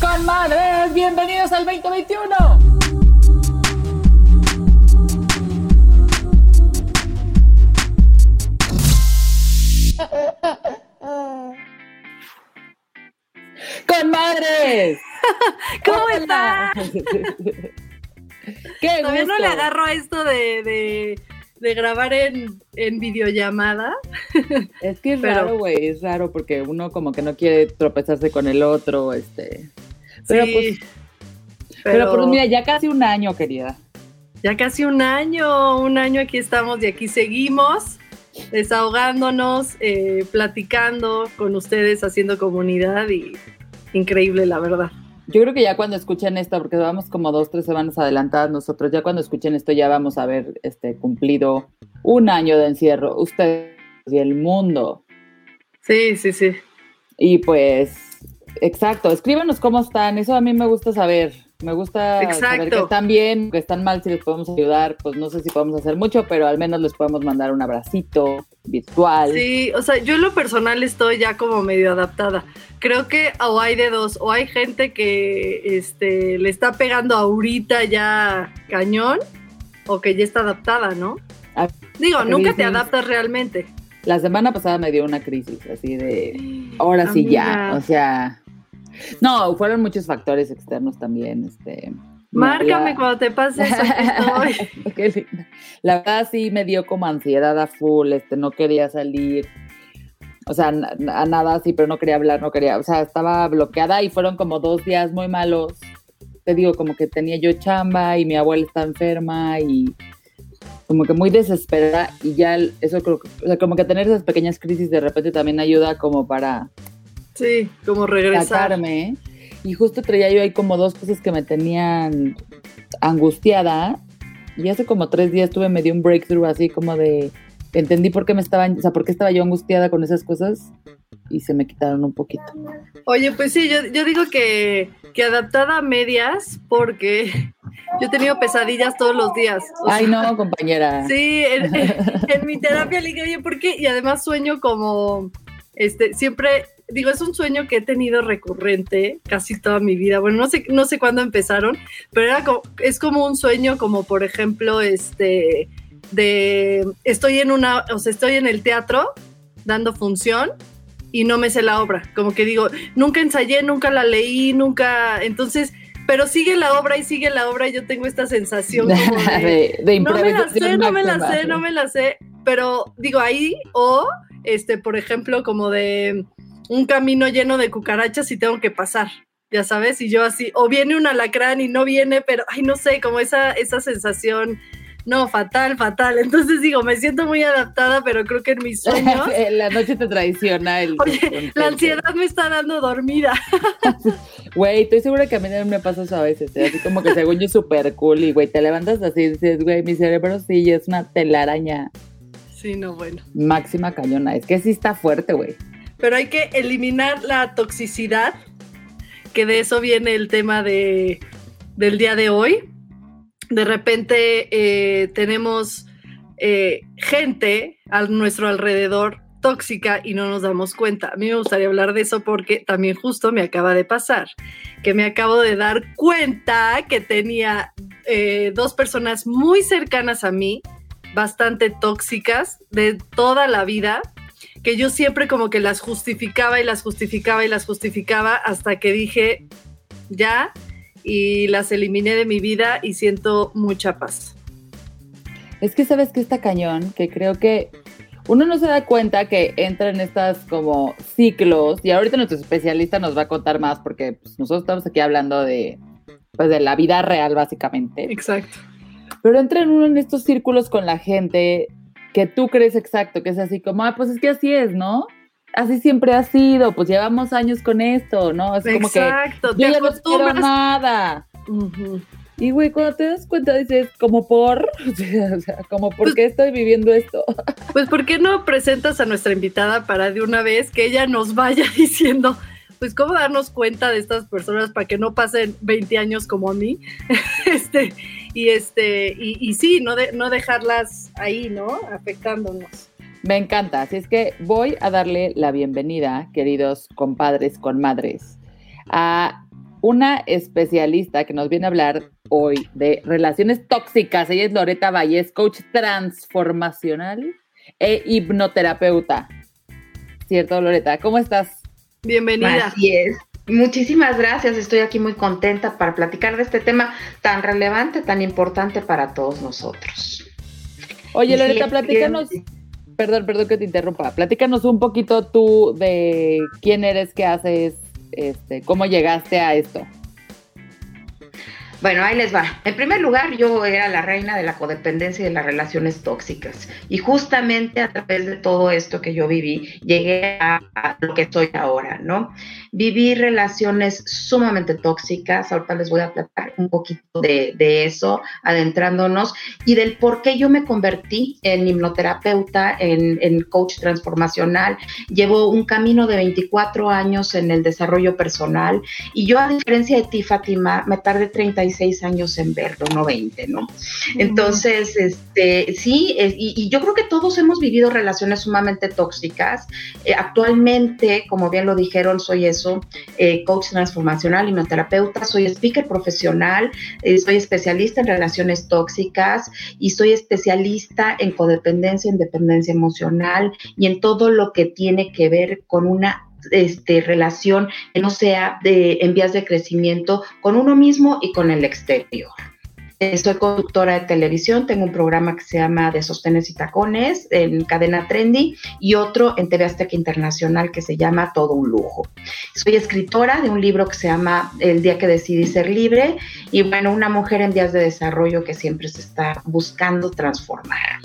Comadres, bienvenidos al 2021. ¡Comadres! ¿Cómo estás? ¡Qué Todavía no le agarro a esto de, de, de grabar en, en videollamada. Es que es Pero- raro, güey, es raro porque uno como que no quiere tropezarse con el otro, este... Pero Sí, pues, pero, pues mira, ya casi un año, querida. ya casi un año, un año aquí estamos y aquí seguimos desahogándonos, eh, platicando con ustedes, haciendo comunidad y increíble, la verdad. Yo creo que ya cuando escuchen esto, porque vamos como dos, tres semanas adelantadas nosotros, ya cuando escuchen esto ya vamos a haber este, cumplido un año de encierro, ustedes y el mundo. Sí, sí, sí. Y pues, exacto, escríbanos cómo están, eso a mí me gusta saber. Me gusta saber Exacto. que están bien, que están mal, si les podemos ayudar, pues no sé si podemos hacer mucho, pero al menos les podemos mandar un abracito virtual. Sí, o sea, yo en lo personal estoy ya como medio adaptada. Creo que o hay de dos, o hay gente que este, le está pegando ahorita ya cañón, o que ya está adaptada, ¿no? Ah, Digo, ¿qué nunca te adaptas realmente. La semana pasada me dio una crisis, así de, ahora sí ya, o sea, no, fueron muchos factores externos también, este. me Márcame había- cuando te pase eso. estoy. La verdad sí me dio como ansiedad a full, este, no quería salir, o sea, a nada así, pero no quería hablar, no quería, o sea, estaba bloqueada y fueron como dos días muy malos. Te digo, como que tenía yo chamba y mi abuela está enferma y como que muy desesperada y ya eso creo que, o sea, como que tener esas pequeñas crisis de repente también ayuda como para Sí, como regresar. sacarme. Y justo traía yo ahí como dos cosas que me tenían angustiada. Y hace como tres días tuve medio un breakthrough así como de entendí por qué me estaban, o sea, por qué estaba yo angustiada con esas cosas y se me quitaron un poquito. Oye, pues sí, yo, yo digo que, que adaptada a medias, porque yo he tenido pesadillas todos los días. O Ay, sea, no, compañera. Sí, en, en- en mi terapia le dije, oye, ¿por qué? Y además sueño como, este, siempre, digo, es un sueño que he tenido recurrente casi toda mi vida. Bueno, no sé, no sé cuándo empezaron, pero era como, es como un sueño como, por ejemplo, este, de, estoy en una, o sea, estoy en el teatro dando función y no me sé la obra. Como que digo, nunca ensayé, nunca la leí, nunca, entonces... Pero sigue la obra y sigue la obra y yo tengo esta sensación como de, de, de no me la sé, no me la sé, no me la sé, pero digo ahí, o este, por ejemplo, como de un camino lleno de cucarachas y tengo que pasar, ya sabes, y yo así, o viene un alacrán y no viene, pero, ay, no sé, como esa, esa sensación, no, fatal, fatal. Entonces digo, me siento muy adaptada, pero creo que en mis sueños, la noche te traiciona el Oye, la ansiedad me está dando dormida. Güey, estoy segura que a mí también me pasa eso a veces, ¿eh? así como que según yo súper cool y güey, te levantas así y dices, güey, mi cerebro sí es una telaraña Sí, no, bueno. máxima cañona, es que sí está fuerte, güey. Pero hay que eliminar la toxicidad, que de eso viene el tema de, del día de hoy. De repente eh, tenemos eh, gente a nuestro alrededor tóxica y no nos damos cuenta. A mí me gustaría hablar de eso porque también justo me acaba de pasar, que me acabo de dar cuenta que tenía eh, dos personas muy cercanas a mí, bastante tóxicas de toda la vida, que yo siempre como que las justificaba y las justificaba y las justificaba hasta que dije, ya, y las eliminé de mi vida y siento mucha paz. Es que sabes que está cañón, que creo que uno no se da cuenta que entra en estas como ciclos, y ahorita nuestro especialista nos va a contar más porque pues, nosotros estamos aquí hablando de, pues, de la vida real básicamente. Exacto. pero entra en uno en estos círculos con la gente que tú crees exacto, que es así como, ah, pues es que así es, ¿no? Así siempre ha sido, pues llevamos años con esto, ¿no? Es como que Exacto, yo te ya no quiero acostumbras. nada. Ujú. Y güey, cuando te das cuenta dices, como por, o sea, como por Pues- qué estoy viviendo esto. Pues, ¿por qué no presentas a nuestra invitada para de una vez que ella nos vaya diciendo, pues, cómo darnos cuenta de estas personas para que no pasen 20 años como a mí? este, y este, y, y sí, no, de- no dejarlas ahí, ¿no? Afectándonos. Me encanta, así es que voy a darle la bienvenida, queridos compadres con madres, a una especialista que nos viene a hablar hoy de relaciones tóxicas. Ella es Loreta Valles, coach transformacional e hipnoterapeuta. ¿Cierto, Loreta? ¿Cómo estás? Bienvenida. Así es. Muchísimas gracias. Estoy aquí muy contenta para platicar de este tema tan relevante, tan importante para todos nosotros. Oye, sí, Loreta, platícanos, perdón, perdón que te interrumpa, platícanos un poquito tú de quién eres, qué haces, este, cómo llegaste a esto. Bueno, ahí les va. En primer lugar, yo era la reina de la codependencia y de las relaciones tóxicas. Y justamente a través de todo esto que yo viví, llegué a, a lo que estoy ahora, ¿no? Viví relaciones sumamente tóxicas. Ahorita les voy a platicar un poquito de, de eso, adentrándonos, y del por qué yo me convertí en hipnoterapeuta, en, en coach transformacional. Llevo un camino de 24 años en el desarrollo personal y yo, a diferencia de ti, Fátima, me tardé 36 años en verlo, no 20, ¿no? Entonces, este, sí, es- y, y yo creo que todos hemos vivido relaciones sumamente tóxicas. Eh, actualmente, como bien lo dijeron, soy eso, eh, coach transformacional, hipnoterapeuta, soy speaker profesional, eh, soy especialista en relaciones tóxicas y soy especialista en codependencia, en dependencia emocional y en todo lo que tiene que ver con una este, relación que no sea de, en vías de crecimiento con uno mismo y con el exterior. Eh, Soy conductora de televisión, tengo un programa que se llama De Sostenes y Tacones en cadena Trendy y otro en TV Azteca Internacional que se llama Todo un Lujo. Soy escritora de un libro que se llama El día que decidí ser libre y bueno, una mujer en vías de desarrollo que siempre se está buscando transformar.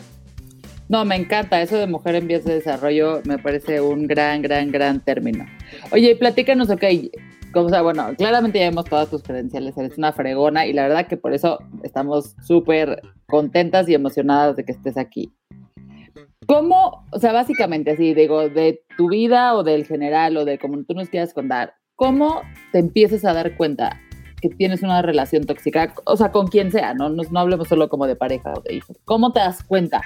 No, me encanta eso de mujer en vías de desarrollo, me parece un gran, gran, gran término. Oye, platícanos, ok, o sea, bueno, claramente ya vemos todas tus credenciales, eres una fregona y la verdad que por eso estamos súper contentas y emocionadas de que estés aquí. ¿Cómo, o sea, básicamente así, digo, de tu vida o del general o de como tú nos quieras contar, cómo te empiezas a dar cuenta que tienes una relación tóxica, o sea, con quien sea, no, no, no hablemos solo como de pareja o de hijos, ¿cómo te das cuenta?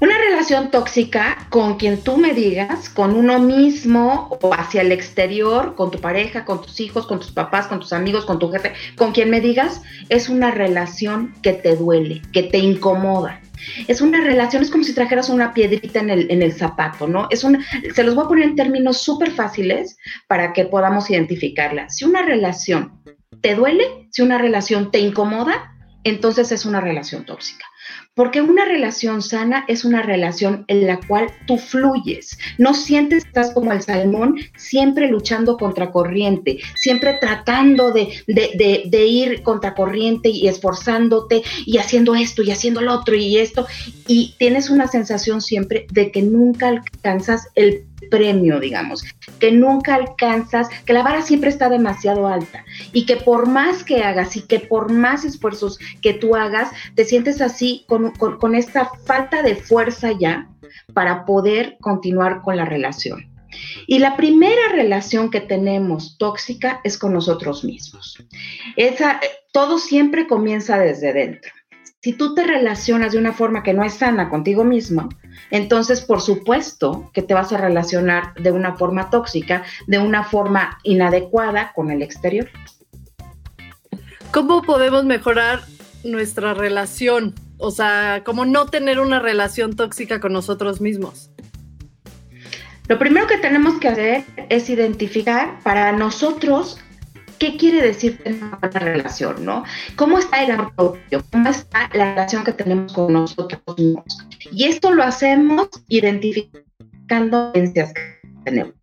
Una relación tóxica con quien tú me digas, con uno mismo o hacia el exterior, con tu pareja, con tus hijos, con tus papás, con tus amigos, con tu jefe, con quien me digas, es una relación que te duele, que te incomoda. Es una relación, es como si trajeras una piedrita en el, en el zapato, ¿no? Es una, se los voy a poner en términos súper fáciles para que podamos identificarla. Si una relación te duele, si una relación te incomoda, entonces es una relación tóxica. Porque una relación sana es una relación en la cual tú fluyes. No sientes que estás como el salmón, siempre luchando contra corriente, siempre tratando de, de, de, de ir contra corriente y esforzándote y haciendo esto y haciendo lo otro y esto. Y tienes una sensación siempre de que nunca alcanzas el premio, digamos, que nunca alcanzas, que la vara siempre está demasiado alta y que por más que hagas y que por más esfuerzos que tú hagas, te sientes así con, con, con esta falta de fuerza ya para poder continuar con la relación. Y la primera relación que tenemos tóxica es con nosotros mismos. Esa, todo siempre comienza desde dentro. Si tú te relacionas de una forma que no es sana contigo mismo, entonces por supuesto que te vas a relacionar de una forma tóxica, de una forma inadecuada con el exterior. ¿Cómo podemos mejorar nuestra relación? O sea, ¿cómo no tener una relación tóxica con nosotros mismos? Lo primero que tenemos que hacer es identificar para nosotros qué quiere decir tener una relación, ¿no? ¿Cómo está el amor propio? ¿Cómo está la relación que tenemos con nosotros mismos? Y esto lo hacemos identificando que tenemos,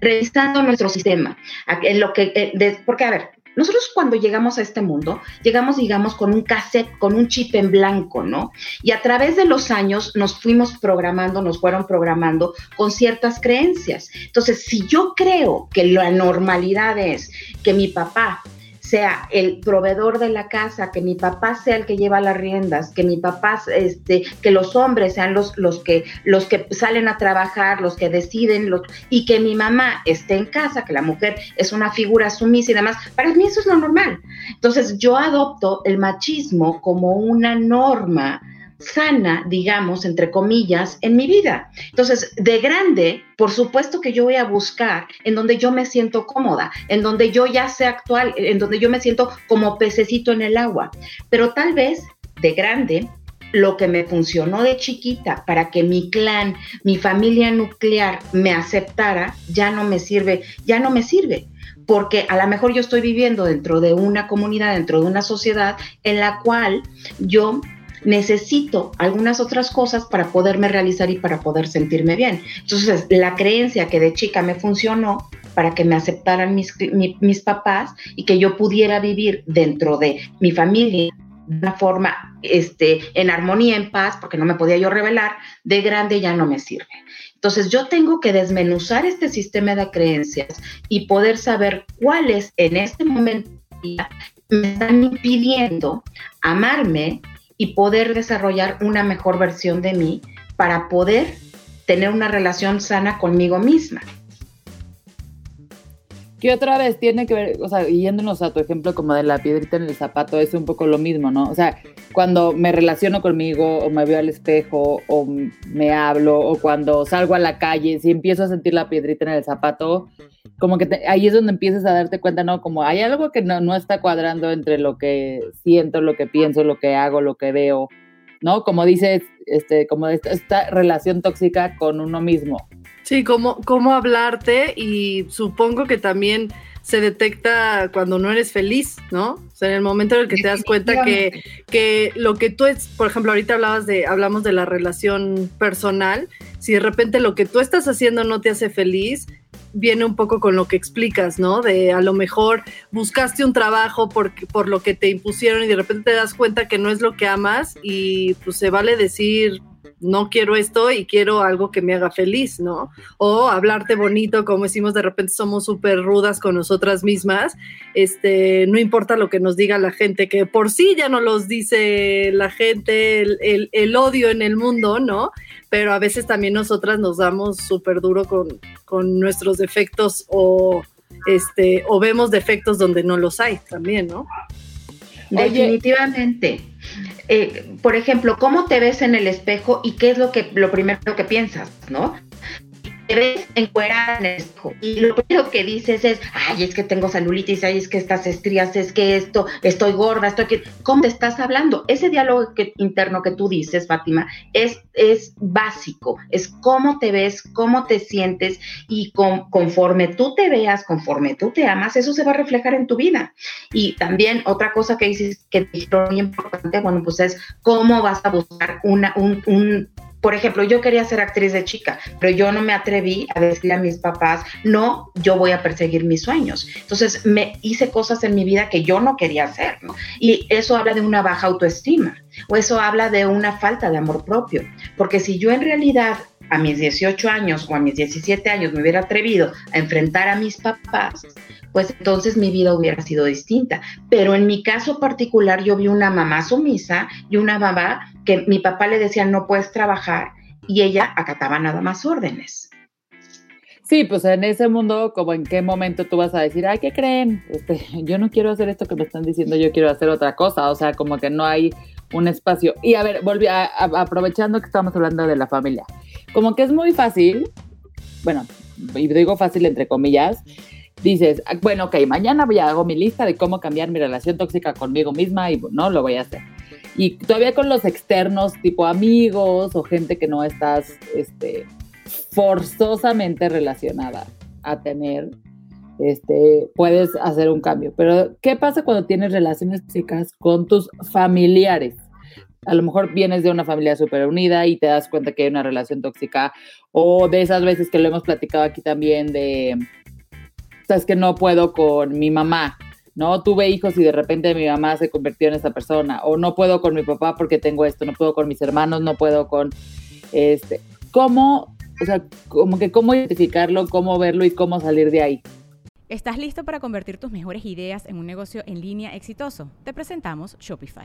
revisando nuestro sistema. En lo que, de, porque, a ver, nosotros cuando llegamos a este mundo, llegamos, digamos, con un cassette, con un chip en blanco, ¿no? Y a través de los años nos fuimos programando, nos fueron programando con ciertas creencias. Entonces, si yo creo que la normalidad es que mi papá sea el proveedor de la casa, que mi papá sea el que lleva las riendas, que mi papá, este, que los hombres sean los, los, que, los que salen a trabajar, los que deciden, los, y que mi mamá esté en casa, que la mujer es una figura sumisa y demás, para mí eso es lo normal. Entonces yo adopto el machismo como una norma sana, digamos, entre comillas, en mi vida. Entonces, de grande, por supuesto que yo voy a buscar en donde yo me siento cómoda, en donde yo ya sé actual, en donde yo me siento como pececito en el agua. Pero tal vez de grande, lo que me funcionó de chiquita para que mi clan, mi familia nuclear me aceptara, ya no me sirve, ya no me sirve porque a lo mejor yo estoy viviendo dentro de una comunidad, dentro de una sociedad en la cual yo necesito algunas otras cosas para poderme realizar y para poder sentirme bien. Entonces, la creencia que de chica me funcionó para que me aceptaran mis, mis papás y que yo pudiera vivir dentro de mi familia de una forma este, en armonía, en paz, porque no me podía yo revelar, de grande ya no me sirve. Entonces yo tengo que desmenuzar este sistema de creencias y poder saber cuáles en este momento me están impidiendo amarme, y poder desarrollar una mejor versión de mí para poder tener una relación sana conmigo misma. Que otra vez tiene que ver, o sea, yéndonos a tu ejemplo como de la piedrita en el zapato, es un poco lo mismo, ¿no? O sea, cuando me relaciono conmigo o me veo al espejo o me hablo o cuando salgo a la calle, si empiezo a sentir la piedrita en el zapato, como que ahí es donde empiezas a darte cuenta, ¿no? Como hay algo que no, no está cuadrando entre lo que siento, lo que pienso, lo que hago, lo que veo, ¿no? Como dices, este, como esta, esta relación tóxica con uno mismo. Sí, cómo, cómo hablarte y supongo que también se detecta cuando no eres feliz, ¿no? O sea, en el momento en el que te das cuenta que, que lo que tú es, por ejemplo, ahorita hablabas de, hablamos de la relación personal, si de repente lo que tú estás haciendo no te hace feliz, viene un poco con lo que explicas, ¿no? De a lo mejor buscaste un trabajo por, por lo que te impusieron y de repente te das cuenta que no es lo que amas y pues se vale decir, no quiero esto y quiero algo que me haga feliz, ¿no? O hablarte bonito, como decimos, de repente somos súper rudas con nosotras mismas, este, no importa lo que nos diga la gente, que por sí ya no los dice la gente, el, el, odio en el mundo, ¿no? Pero a veces también nosotras nos damos súper duro con, con nuestros defectos o, este, o vemos defectos donde no los hay también, ¿no? Definitivamente. Eh, por ejemplo, ¿cómo te ves en el espejo y qué es lo que lo primero que piensas, ¿no? Te ves encuerada en el espejo y lo primero que dices es, ay, es que tengo celulitis, ay, es que estas estrías, es que esto, estoy gorda, estoy que, ¿cómo te estás hablando? Ese diálogo interno que tú dices, Fátima, es, es básico, es cómo te ves, cómo te sientes y conforme tú te veas, conforme tú te amas, eso se va a reflejar en tu vida. Y también otra cosa que dices que es muy importante, bueno, pues es cómo vas a buscar una, un, un por ejemplo, yo quería ser actriz de chica, pero yo no me atreví a decirle a mis papás, no, yo voy a perseguir mis sueños. Entonces, me hice cosas en mi vida que yo no quería hacer, ¿no? Y eso habla de una baja autoestima o eso habla de una falta de amor propio, porque si yo en realidad a mis 18 años o a mis 17 años me hubiera atrevido a enfrentar a mis papás, pues entonces mi vida hubiera sido distinta. Pero en mi caso particular yo vi una mamá sumisa y una mamá que mi papá le decía no puedes trabajar y ella acataba nada más órdenes. Sí, pues en ese mundo, como en qué momento tú vas a decir, ay, ¿qué creen? Este, yo no quiero hacer esto que me están diciendo, yo quiero hacer otra cosa. O sea, como que no hay un espacio. Y a ver, volví aprovechando que estamos hablando de la familia. Como que es muy fácil, bueno, y digo fácil entre comillas, dices, ah, bueno, ok, mañana voy a hago mi lista de cómo cambiar mi relación tóxica conmigo misma y no, lo voy a hacer. Y todavía con los externos, tipo amigos o gente que no estás este, forzosamente relacionada a tener, este, puedes hacer un cambio. Pero, ¿qué pasa cuando tienes relaciones tóxicas con tus familiares? A lo mejor vienes de una familia súper unida y te das cuenta que hay una relación tóxica, o de esas veces que lo hemos platicado aquí también de es que no puedo con mi mamá, ¿no? Tuve hijos y de repente mi mamá se convirtió en esa persona, o no puedo con mi papá porque tengo esto, no puedo con mis hermanos, no puedo con, este, ¿cómo, o sea, que cómo identificarlo, cómo verlo y cómo salir de ahí? ¿Estás listo para convertir tus mejores ideas en un negocio en línea exitoso? Te presentamos Shopify.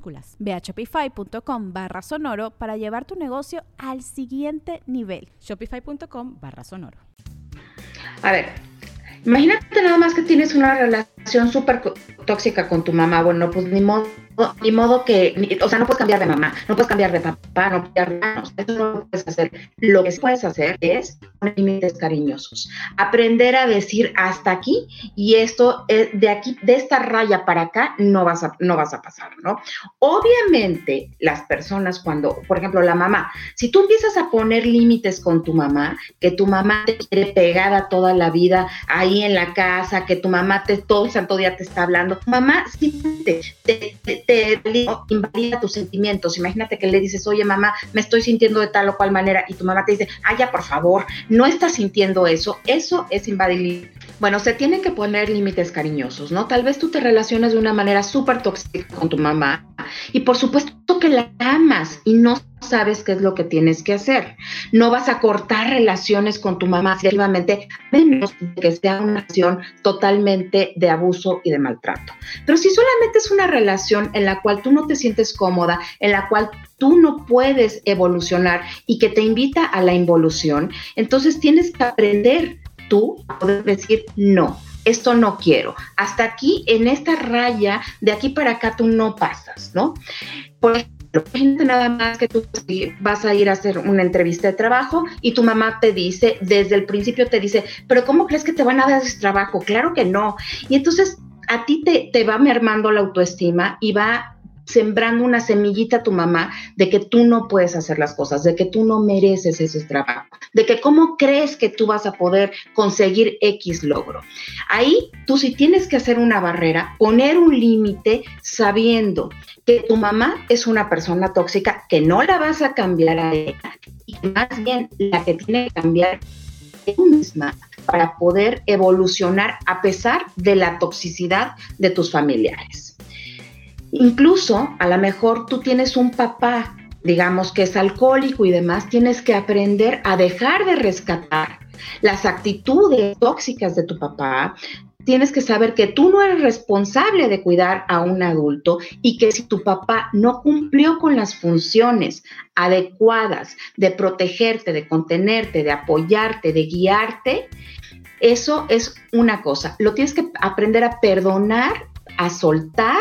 Ve a shopify.com barra sonoro para llevar tu negocio al siguiente nivel. Shopify.com barra sonoro. A ver, imagínate nada más que tienes una relación súper tóxica con tu mamá. Bueno, pues ni modo ni modo que, o sea, no puedes cambiar de mamá, no puedes cambiar de papá, no puedes cambiar eso no puedes hacer. Lo que sí puedes hacer es poner límites cariñosos, aprender a decir hasta aquí y esto de aquí, de esta raya para acá, no vas a, no vas a pasar, ¿no? Obviamente, las personas cuando, por ejemplo, la mamá, si tú empiezas a poner límites con tu mamá, que tu mamá te quiere pegada toda la vida ahí en la casa, que tu mamá te todo el santo día te está hablando, mamá sí te invalida tus sentimientos. Imagínate que le dices, oye mamá, me estoy sintiendo de tal o cual manera y tu mamá te dice, ay ya por favor, no estás sintiendo eso. Eso es invadir. Bueno, se tienen que poner límites cariñosos, ¿no? Tal vez tú te relacionas de una manera súper tóxica con tu mamá y por supuesto que la amas y no sabes qué es lo que tienes que hacer. No vas a cortar relaciones con tu mamá efectivamente, menos que sea una relación totalmente de abuso y de maltrato. Pero si solamente es una relación en la cual tú no te sientes cómoda, en la cual tú no puedes evolucionar y que te invita a la involución, entonces tienes que aprender tú a poder decir no esto no quiero. Hasta aquí, en esta raya, de aquí para acá tú no pasas, ¿no? Por ejemplo, nada más que tú vas a ir a hacer una entrevista de trabajo y tu mamá te dice, desde el principio te dice, pero ¿cómo crees que te van a dar ese trabajo? Claro que no. Y entonces a ti te, te va mermando la autoestima y va sembrando una semillita a tu mamá de que tú no puedes hacer las cosas, de que tú no mereces ese trabajo, de que cómo crees que tú vas a poder conseguir X logro. Ahí tú sí tienes que hacer una barrera, poner un límite sabiendo que tu mamá es una persona tóxica, que no la vas a cambiar a ella y más bien la que tiene que cambiar es tú misma para poder evolucionar a pesar de la toxicidad de tus familiares. Incluso a lo mejor tú tienes un papá, digamos que es alcohólico y demás, tienes que aprender a dejar de rescatar las actitudes tóxicas de tu papá, tienes que saber que tú no eres responsable de cuidar a un adulto y que si tu papá no cumplió con las funciones adecuadas de protegerte, de contenerte, de apoyarte, de guiarte, eso es una cosa. Lo tienes que aprender a perdonar, a soltar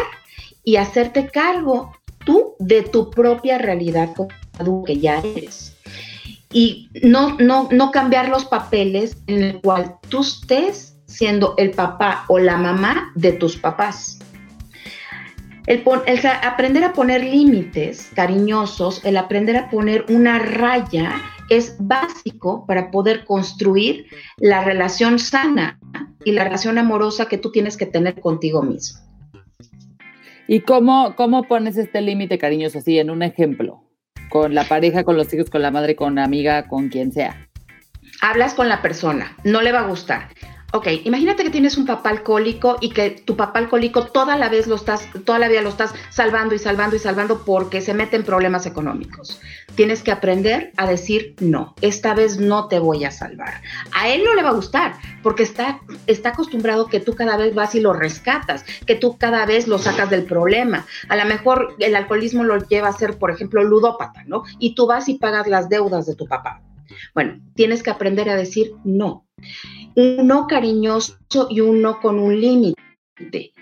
y hacerte cargo tú de tu propia realidad como que ya eres. Y no, no, no cambiar los papeles en el cual tú estés siendo el papá o la mamá de tus papás. El, aprender a poner límites cariñosos, el aprender a poner una raya es básico para poder construir la relación sana y la relación amorosa que tú tienes que tener contigo mismo. ¿Y cómo, cómo pones este límite cariñoso así en un ejemplo? Con la pareja, con los hijos, con la madre, con la amiga, con quien sea. Hablas con la persona, no le va a gustar. Ok, imagínate que tienes un papá alcohólico y que tu papá alcohólico toda la vez lo estás, toda la vida lo estás salvando y salvando y salvando porque se mete en problemas económicos. Tienes que aprender a decir no, esta vez no te voy a salvar. A él no le va a gustar porque está, está acostumbrado que tú cada vez vas y lo rescatas, que tú cada vez lo sacas del problema. A lo mejor el alcoholismo lo lleva a ser, por ejemplo, ludópata, ¿no? Y tú vas y pagas las deudas de tu papá. Bueno, tienes que aprender a decir no. Un no cariñoso y un no con un límite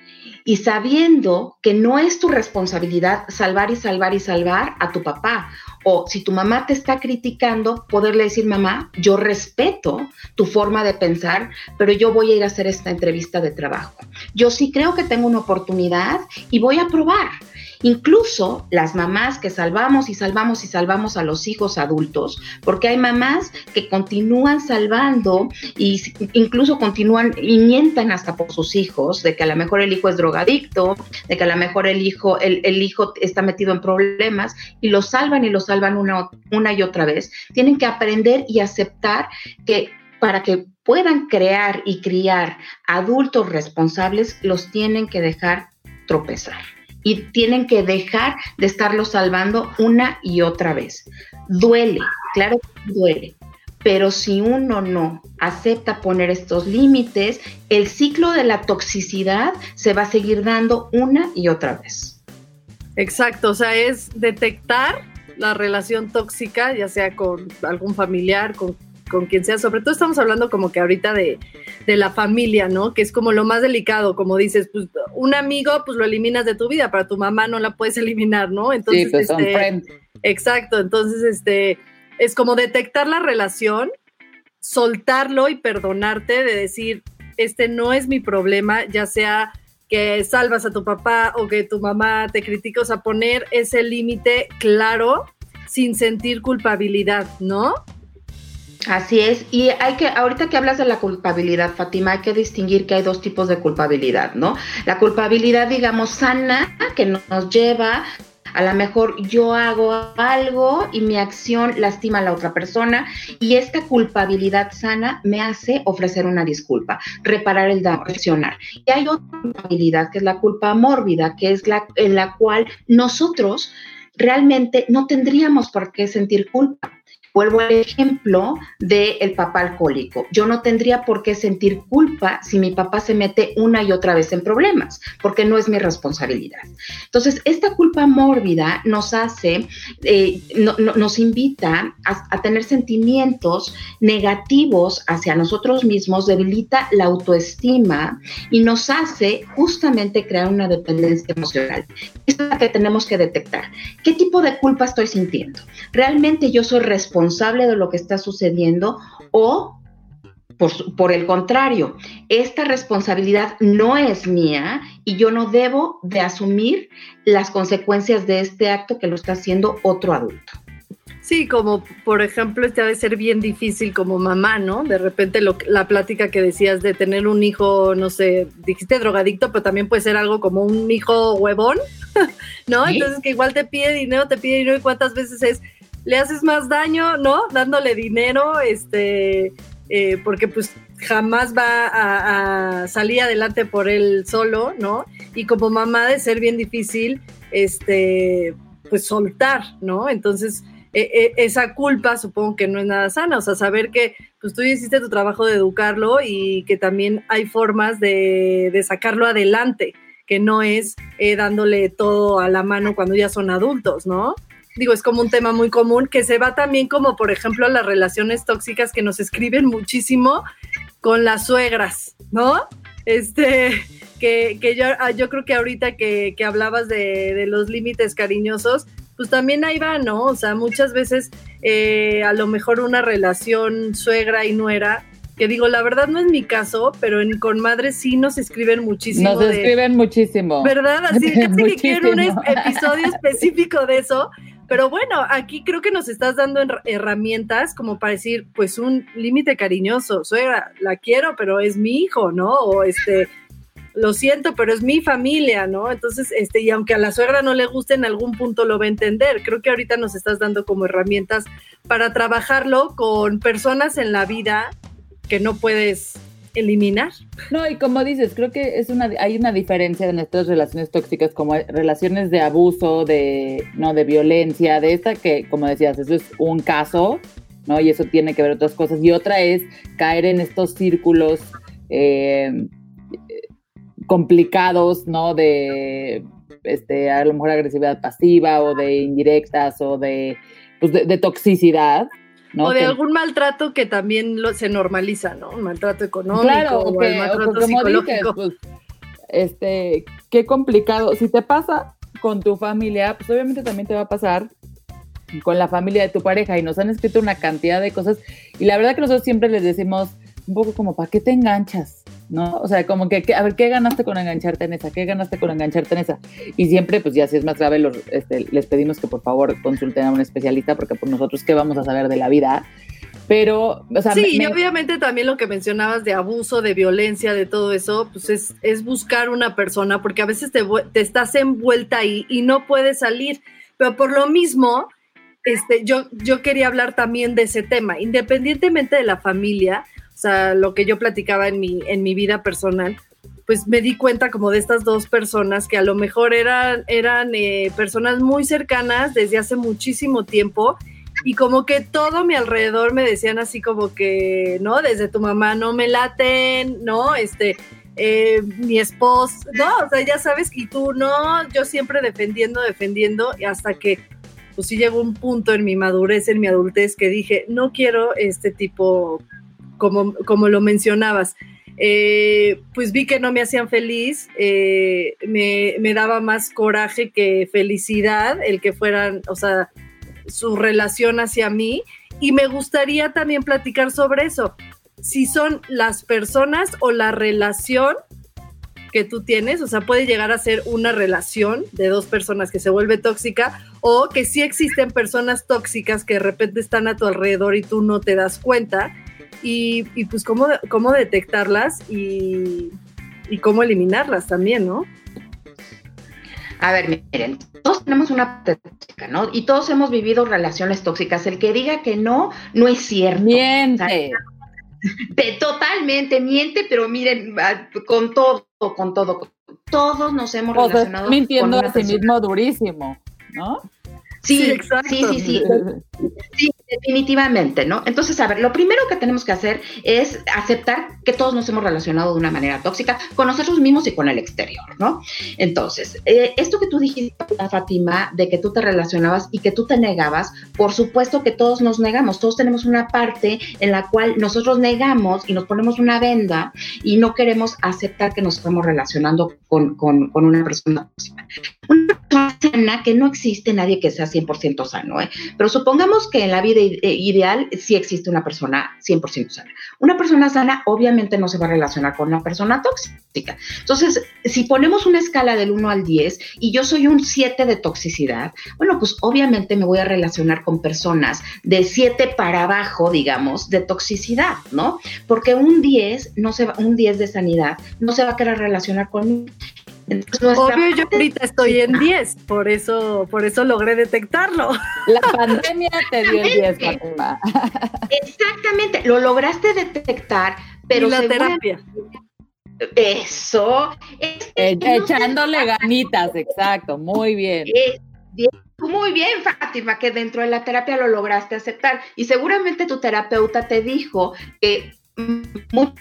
y sabiendo que no es tu responsabilidad salvar y salvar y salvar a tu papá. O si tu mamá te está criticando, poderle decir, mamá, yo respeto tu forma de pensar, pero yo voy a ir a hacer esta entrevista de trabajo. Yo sí creo que tengo una oportunidad y voy a probar. Incluso las mamás que salvamos y salvamos y salvamos a los hijos adultos, porque hay mamás que continúan salvando y incluso continúan y mientan hasta por sus hijos, de que a lo mejor el hijo es drogadicto, de que a lo mejor el hijo, el, hijo está metido en problemas y lo salvan y lo salvan una y otra vez. Tienen que aprender y aceptar que para que puedan crear y criar adultos responsables, los tienen que dejar tropezar y tienen que dejar de estarlo salvando una y otra vez. Duele, claro que duele, pero si uno no acepta poner estos límites, el ciclo de la toxicidad se va a seguir dando una y otra vez. Exacto, o sea, es detectar la relación tóxica, ya sea con algún familiar, con con quien sea, sobre todo estamos hablando como que ahorita de, la familia, ¿no? Que es como lo más delicado, como dices, pues un amigo, pues lo eliminas de tu vida, para tu mamá no la puedes eliminar, ¿no? Entonces, sí, pues este, exacto, entonces, este, es como detectar la relación, soltarlo y perdonarte de decir, este no es mi problema, ya sea que salvas a tu papá o que tu mamá te critica, o sea, poner ese límite claro sin sentir culpabilidad, ¿no? Así es, y hay que, ahorita que hablas de la culpabilidad, Fátima, hay que distinguir que hay dos tipos de culpabilidad, ¿no? La culpabilidad, digamos, sana, que nos lleva a lo mejor yo hago algo y mi acción lastima a la otra persona y esta culpabilidad sana me hace ofrecer una disculpa, reparar el daño, reaccionar. Y hay otra culpabilidad que es la culpa mórbida, que es la en la cual nosotros realmente no tendríamos por qué sentir culpa Vuelvo al ejemplo del papá alcohólico. Yo no tendría por qué sentir culpa si mi papá se mete una y otra vez en problemas, porque no es mi responsabilidad. Entonces, esta culpa mórbida nos hace, eh, nos invita a, a tener sentimientos negativos hacia nosotros mismos, debilita la autoestima y nos hace justamente crear una dependencia emocional. Es lo que tenemos que detectar. ¿Qué tipo de culpa estoy sintiendo? ¿Realmente yo soy responsable? De lo que está sucediendo o por, el contrario, esta responsabilidad no es mía y yo no debo de asumir las consecuencias de este acto que lo está haciendo otro adulto. Sí, como por ejemplo, este ha de ser bien difícil como mamá, ¿no? De repente la plática que decías de tener un hijo, no sé, dijiste drogadicto, pero también puede ser algo como un hijo huevón, ¿no? Entonces que igual te pide dinero, te pide dinero y cuántas veces es, le haces más daño, ¿no? Dándole dinero, este, eh, porque pues jamás va a, salir adelante por él solo, ¿no? Y como mamá de ser bien difícil, este, pues soltar, ¿no? Entonces, e, e, esa culpa supongo que no es nada sana, o sea, saber que pues tú hiciste tu trabajo de educarlo y que también hay formas de, sacarlo adelante, que no es eh, dándole todo a la mano cuando ya son adultos, ¿no? Digo, es como un tema muy común, que se va también como, por ejemplo, a las relaciones tóxicas que nos escriben muchísimo con las suegras, ¿no? Este, que, que yo, ah, yo creo que ahorita que, que hablabas de, de, los límites cariñosos, pues también ahí va, ¿no? O sea, muchas veces eh, a lo mejor una relación suegra y nuera, que digo, la verdad no es mi caso, pero en, con madres sí nos escriben muchísimo. Nos escriben muchísimo. ¿Verdad? Así que quiero un episodio específico de eso, pero bueno, aquí creo que nos estás dando herramientas como para decir, pues un límite cariñoso, suegra, la quiero, pero es mi hijo, ¿no? O este, lo siento, pero es mi familia, ¿no? Entonces, este, y aunque a la suegra no le guste, en algún punto lo va a entender. Creo que ahorita nos estás dando como herramientas para trabajarlo con personas en la vida que no puedes eliminar. No, y como dices, creo que es una hay una diferencia en estas relaciones tóxicas como relaciones de abuso, de no de violencia, de esta que como decías, eso es un caso, ¿no? Y eso tiene que ver otras cosas y otra es caer en estos círculos eh, complicados, ¿no? De este a lo mejor agresividad pasiva o de indirectas o de pues de toxicidad ¿no? O de Que- algún maltrato que también lo, se normaliza, ¿no? Un maltrato económico Claro, o que, el maltrato o como dices, psicológico. pues, este, qué complicado. Si te pasa con tu familia, pues obviamente también te va a pasar con la familia de tu pareja y nos han escrito una cantidad de cosas y la verdad que nosotros siempre les decimos un poco como, ¿para qué te enganchas? ¿No? O sea, como que, a ver, ¿qué ganaste con engancharte en esa? ¿Qué ganaste con engancharte en esa? Y siempre, pues ya si es más grave, los, este, les pedimos que por favor consulten a un especialista porque por nosotros, ¿qué vamos a saber de la vida? Pero, o sea, Sí, me- y me- obviamente también lo que mencionabas de abuso, de violencia, de todo eso, pues es, es buscar una persona, porque a veces te, te estás envuelta ahí y no puedes salir. Pero por lo mismo, este, yo, yo quería hablar también de ese tema, independientemente de la familia, sea, lo que yo platicaba en mi, en mi vida personal, pues me di cuenta como de estas dos personas que a lo mejor eran, eran eh, personas muy cercanas desde hace muchísimo tiempo y como que todo mi alrededor me decían así como que, ¿no? Desde tu mamá no me laten, ¿no? Este, eh, mi esposo, no, o sea, ya sabes, y tú no, yo siempre defendiendo, defendiendo, hasta que, pues sí llegó un punto en mi madurez, en mi adultez, que dije, no quiero este tipo, como, como lo mencionabas. Eh, pues vi que no me hacían feliz, eh, me, me daba más coraje que felicidad el que fueran, o sea, su relación hacia mí y me gustaría también platicar sobre eso. Si son las personas o la relación que tú tienes, o sea, puede llegar a ser una relación de dos personas que se vuelve tóxica o que sí existen personas tóxicas que de repente están a tu alrededor y tú no te das cuenta y, y pues cómo, cómo detectarlas y, y cómo eliminarlas también, ¿no? A ver, miren, todos tenemos una tóxica, ¿no? Y todos hemos vivido relaciones tóxicas. El que diga que no, no es cierto. miente. De- totalmente, miente, pero miren, con todo, con todo. Todos nos hemos O relacionado está mintiendo con a sí persona. mismo durísimo, ¿no? Sí, Sí, exacto. sí, sí, sí. Sí, definitivamente, ¿no? Entonces, a ver, lo primero que tenemos que hacer es aceptar que todos nos hemos relacionado de una manera tóxica con nosotros mismos y con el exterior, ¿no? Entonces, eh, esto que tú dijiste, Fátima, de que tú te relacionabas y que tú te negabas, por supuesto que todos nos negamos, todos tenemos una parte en la cual nosotros negamos y nos ponemos una venda y no queremos aceptar que nos estamos relacionando con, con, con una persona tóxica. Una persona sana, que no existe nadie que sea 100% sano, ¿eh? Pero supongamos que en la vida ide- ideal sí existe una persona 100% sana. Una persona sana obviamente no se va a relacionar con una persona tóxica. Entonces, si ponemos una escala del 1 al 10 y yo soy un 7 de toxicidad, bueno, pues obviamente me voy a relacionar con personas de 7 para abajo, digamos, de toxicidad, ¿no? Porque un 10, no se va, un 10 de sanidad no se va a querer relacionar conmigo. Entonces, Obvio, yo ahorita estoy en 10, por eso, por eso logré detectarlo. La pandemia te dio el 10, Exactamente. Fátima. Exactamente, lo lograste detectar, pero y la terapia. Eso. es que Eh, no echándole ganitas, exacto, muy bien. Eh, bien, muy bien, Fátima, que dentro de la terapia lo lograste aceptar. Y seguramente tu terapeuta te dijo que fácil no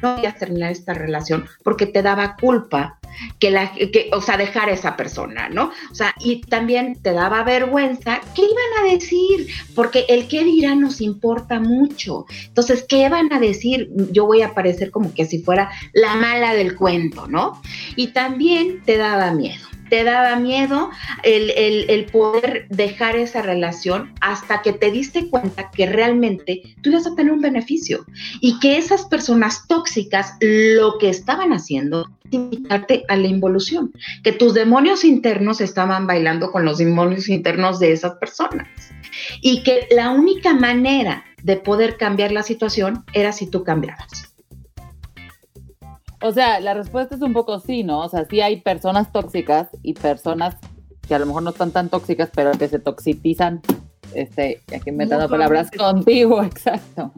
podías terminar esta relación porque te daba culpa que la que, o sea, dejar a esa persona, ¿no? O sea, y también te daba vergüenza, ¿qué iban a decir? Porque el qué dirá nos importa mucho. Entonces, ¿qué van a decir? Yo voy a parecer como que si fuera la mala del cuento, ¿no? Y también te daba miedo. Te daba miedo el, el, poder dejar esa relación hasta que te diste cuenta que realmente tú ibas a tener un beneficio y que esas personas tóxicas lo que estaban haciendo invitarte a la involución, que tus demonios internos estaban bailando con los demonios internos de esas personas y que la única manera de poder cambiar la situación era si tú cambiabas. O sea, la respuesta es un poco sí, ¿no? O sea, sí hay personas tóxicas y personas que a lo mejor no están tan tóxicas, pero que se toxitizan. Este, aquí inventando palabras contigo, exacto.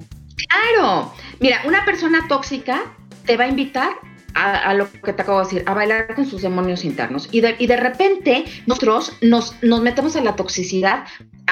Claro, mira, una persona tóxica te va a invitar a, a lo que te acabo de decir, a bailar con sus demonios internos. Y de, y de repente nosotros nos, nos metemos a la toxicidad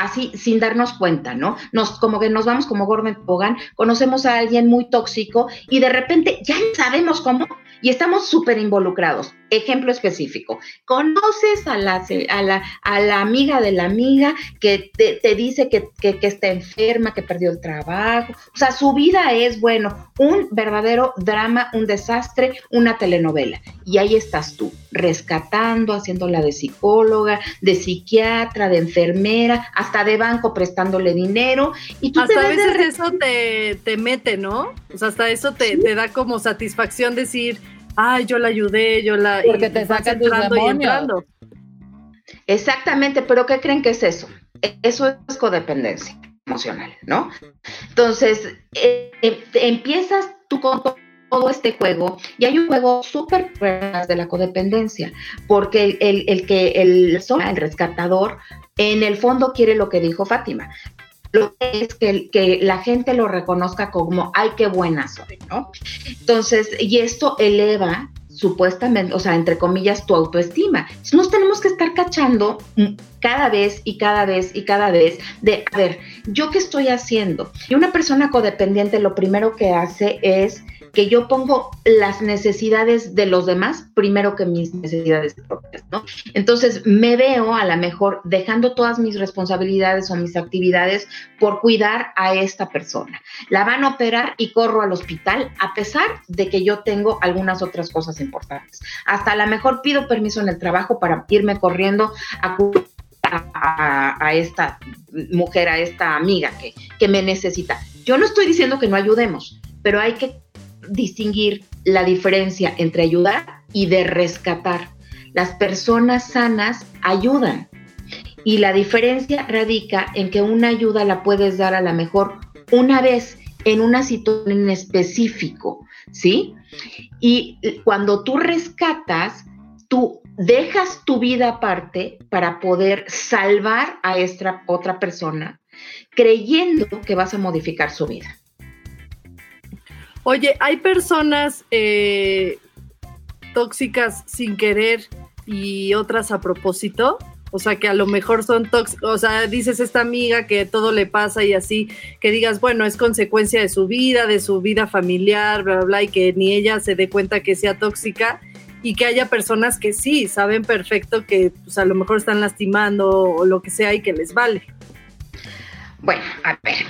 así sin darnos cuenta, ¿no? Nos, como que nos vamos como Gordon Pogan, conocemos a alguien muy tóxico y de repente ya sabemos cómo y estamos súper involucrados. Ejemplo específico, conoces a la, a la, a la amiga de la amiga que te, dice que, que, está enferma, que perdió el trabajo. O sea, su vida es, bueno, un verdadero drama, un desastre, una telenovela. Y ahí estás tú, rescatando, haciéndola de psicóloga, de psiquiatra, de enfermera, hasta de banco prestándole dinero. Y tú hasta a veces eso te, te, mete, ¿no? O sea, hasta eso te, te da como satisfacción decir ay, yo la ayudé, yo la... Porque te sacan tus demonios. Exactamente, pero ¿qué creen que es eso? Eso es codependencia emocional, ¿no? Entonces, eh, eh, empiezas tú con todo este juego y hay un juego súper de la codependencia, porque el, el que el, el rescatador en el fondo quiere lo que dijo Fátima, lo que es que, la gente lo reconozca como, ay, qué buena soy, ¿no? Entonces, y esto eleva supuestamente, o sea, entre comillas, tu autoestima. Nos tenemos que estar cachando cada vez y cada vez y cada vez de, a ver, ¿yo qué estoy haciendo? Y una persona codependiente lo primero que hace es que yo pongo las necesidades de los demás primero que mis necesidades propias, ¿no? Entonces me veo a lo mejor dejando todas mis responsabilidades o mis actividades por cuidar a esta persona. La van a operar y corro al hospital a pesar de que yo tengo algunas otras cosas importantes. Hasta a lo mejor pido permiso en el trabajo para irme corriendo a a, esta mujer, a esta amiga que, que me necesita. Yo no estoy diciendo que no ayudemos, pero hay que distinguir la diferencia entre ayudar y de rescatar. Las personas sanas ayudan y la diferencia radica en que una ayuda la puedes dar a la mejor una vez en una situación en específico, ¿sí? Y cuando tú rescatas, tú dejas tu vida aparte para poder salvar a esta otra persona, creyendo que vas a modificar su vida. Oye, hay personas eh, tóxicas sin querer y otras a propósito. O sea, que a lo mejor son tóxicos, o sea, dices esta amiga que todo le pasa y así, que digas, bueno, es consecuencia de su vida, de su vida familiar, bla, bla, bla, y que ni ella se dé cuenta que sea tóxica y que haya personas que sí, saben perfecto que pues, a lo mejor están lastimando o lo que sea y que les vale. Bueno, a ver,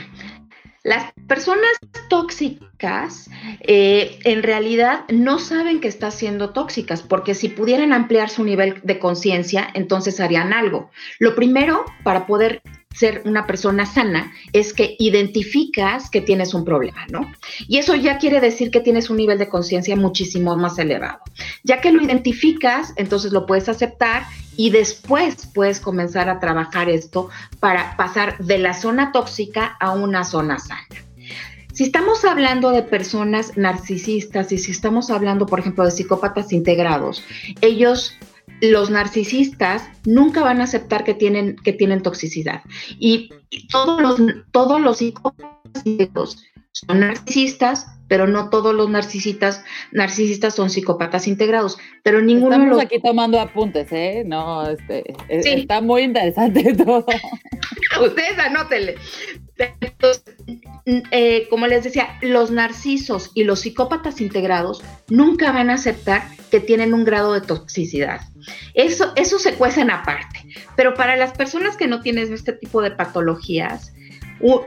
las personas tóxicas eh, en realidad no saben que están siendo tóxicas, porque si pudieran ampliar su nivel de conciencia, entonces harían algo. Lo primero, para poder ser una persona sana es que identificas que tienes un problema, ¿no? Y eso ya quiere decir que tienes un nivel de conciencia muchísimo más elevado. Ya que lo identificas, entonces lo puedes aceptar y después puedes comenzar a trabajar esto para pasar de la zona tóxica a una zona sana. Si estamos hablando de personas narcisistas y si estamos hablando, por ejemplo, de psicópatas integrados, ellos los narcisistas nunca van a aceptar que tienen, que tienen toxicidad. Y todos los, todos los psicópatas son narcisistas, pero no todos los narcisistas, narcisistas son psicópatas integrados. Pero ninguno Estamos los... aquí tomando apuntes, ¿eh? No, este, e, está muy interesante todo. Ustedes anótenle. Eh, como les decía, los narcisos y los psicópatas integrados nunca van a aceptar que tienen un grado de toxicidad. Eso, eso se cuecen aparte. Pero para las personas que no tienen este tipo de patologías,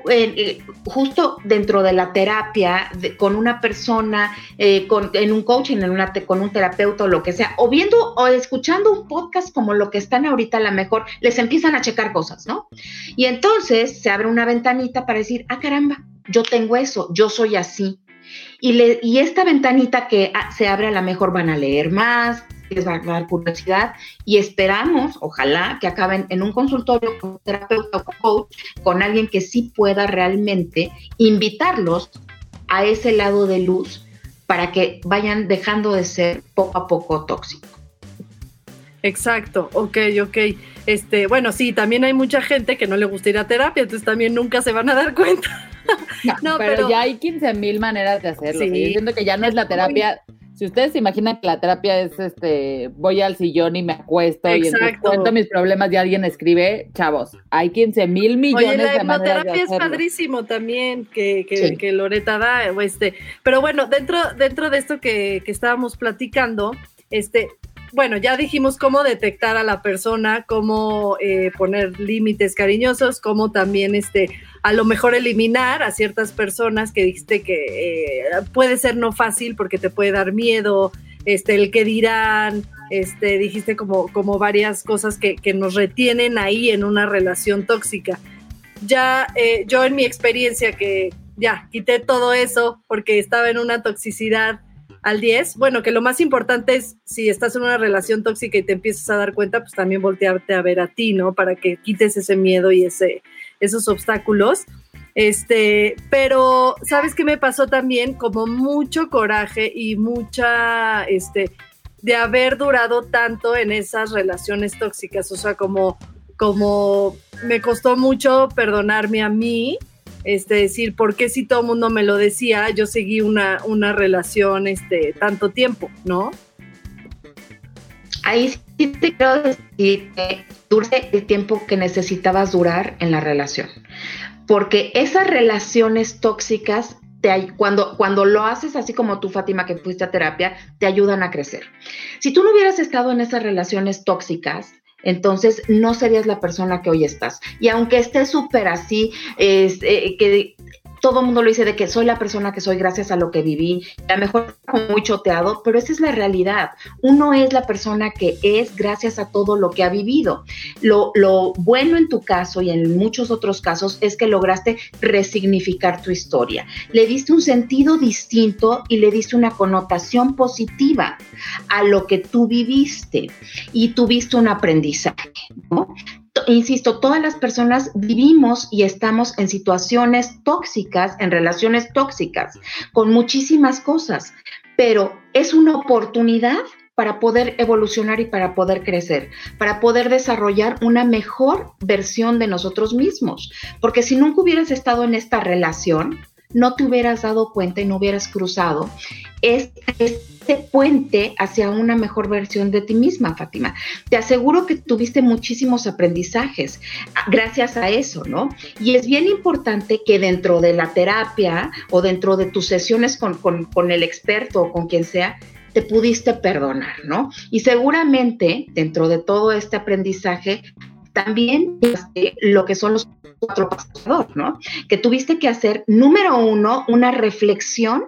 eh, justo dentro de la terapia, con una persona, eh, con, en un coaching, en una, con un terapeuta o lo que sea, o viendo o escuchando un podcast como lo que están ahorita, a lo mejor les empiezan a checar cosas, ¿no? Y entonces se abre una ventanita para decir, ah, caramba, yo tengo eso, yo soy así. Y, le, y esta ventanita que ah, se abre a lo mejor van a leer más, les va a dar curiosidad y esperamos, ojalá, que acaben en un consultorio con un terapeuta o coach, con alguien que sí pueda realmente invitarlos a ese lado de luz para que vayan dejando de ser poco a poco tóxicos. Exacto, ok, ok. Este, bueno, sí, también hay mucha gente que no le gusta ir a terapia, entonces también nunca se van a dar cuenta. No, pero, ya hay 15 mil maneras de hacerlo. Sí. Yo que ya no es la terapia Si ustedes se imaginan que la terapia es este, voy al sillón y me acuesto y entonces cuento mis problemas y alguien escribe, chavos, hay 15 mil millones Oye, la de maneras es padrísimo también que, que, que, Loreta da, este, pero bueno, dentro, dentro de esto que, que estábamos platicando, este, bueno, ya dijimos cómo detectar a la persona, cómo eh, poner límites cariñosos, cómo también este, a lo mejor eliminar a ciertas personas que dijiste que eh, puede ser no fácil porque te puede dar miedo, este, el que dirán, este, dijiste como, como varias cosas que, que nos retienen ahí en una relación tóxica. Ya eh, yo en mi experiencia que ya quité todo eso porque estaba en una toxicidad al 10, bueno, que lo más importante es si estás en una relación tóxica y te empiezas a dar cuenta, pues también voltearte a ver a ti, ¿no? Para que quites ese miedo y ese, esos obstáculos. Este, pero ¿sabes qué me pasó también? Como mucho coraje y mucha, este, de haber durado tanto en esas relaciones tóxicas, o sea, como, como me costó mucho perdonarme a mí, este, decir, ¿por qué si todo el mundo me lo decía, yo seguí una, una relación este, tanto tiempo, ¿no? Ahí sí te quiero decir que dure el tiempo que necesitabas durar en la relación. Porque esas relaciones tóxicas te, cuando, cuando lo haces así como tú, Fátima, que fuiste a terapia, te ayudan a crecer. Si tú no hubieras estado en esas relaciones tóxicas, entonces no serías la persona que hoy estás. Y aunque estés súper así, es, eh, que todo el mundo lo dice de que soy la persona que soy gracias a lo que viví, a lo mejor muy choteado, pero esa es la realidad. Uno es la persona que es gracias a todo lo que ha vivido. Lo, lo bueno en tu caso y en muchos otros casos es que lograste resignificar tu historia. Le diste un sentido distinto y le diste una connotación positiva a lo que tú viviste y tuviste un aprendizaje, ¿no? Insisto, todas las personas vivimos y estamos en situaciones tóxicas, en relaciones tóxicas, con muchísimas cosas, pero es una oportunidad para poder evolucionar y para poder crecer, para poder desarrollar una mejor versión de nosotros mismos. Porque si nunca hubieras estado en esta relación, no te hubieras dado cuenta y no hubieras cruzado este, puente hacia una mejor versión de ti misma, Fátima. Te aseguro que tuviste muchísimos aprendizajes gracias a eso, ¿no? Y es bien importante que dentro de la terapia o dentro de tus sesiones con, con el experto o con quien sea, te pudiste perdonar, ¿no? Y seguramente dentro de todo este aprendizaje también lo que son los cuatro pasos, ¿no? Que tuviste que hacer, número uno, una reflexión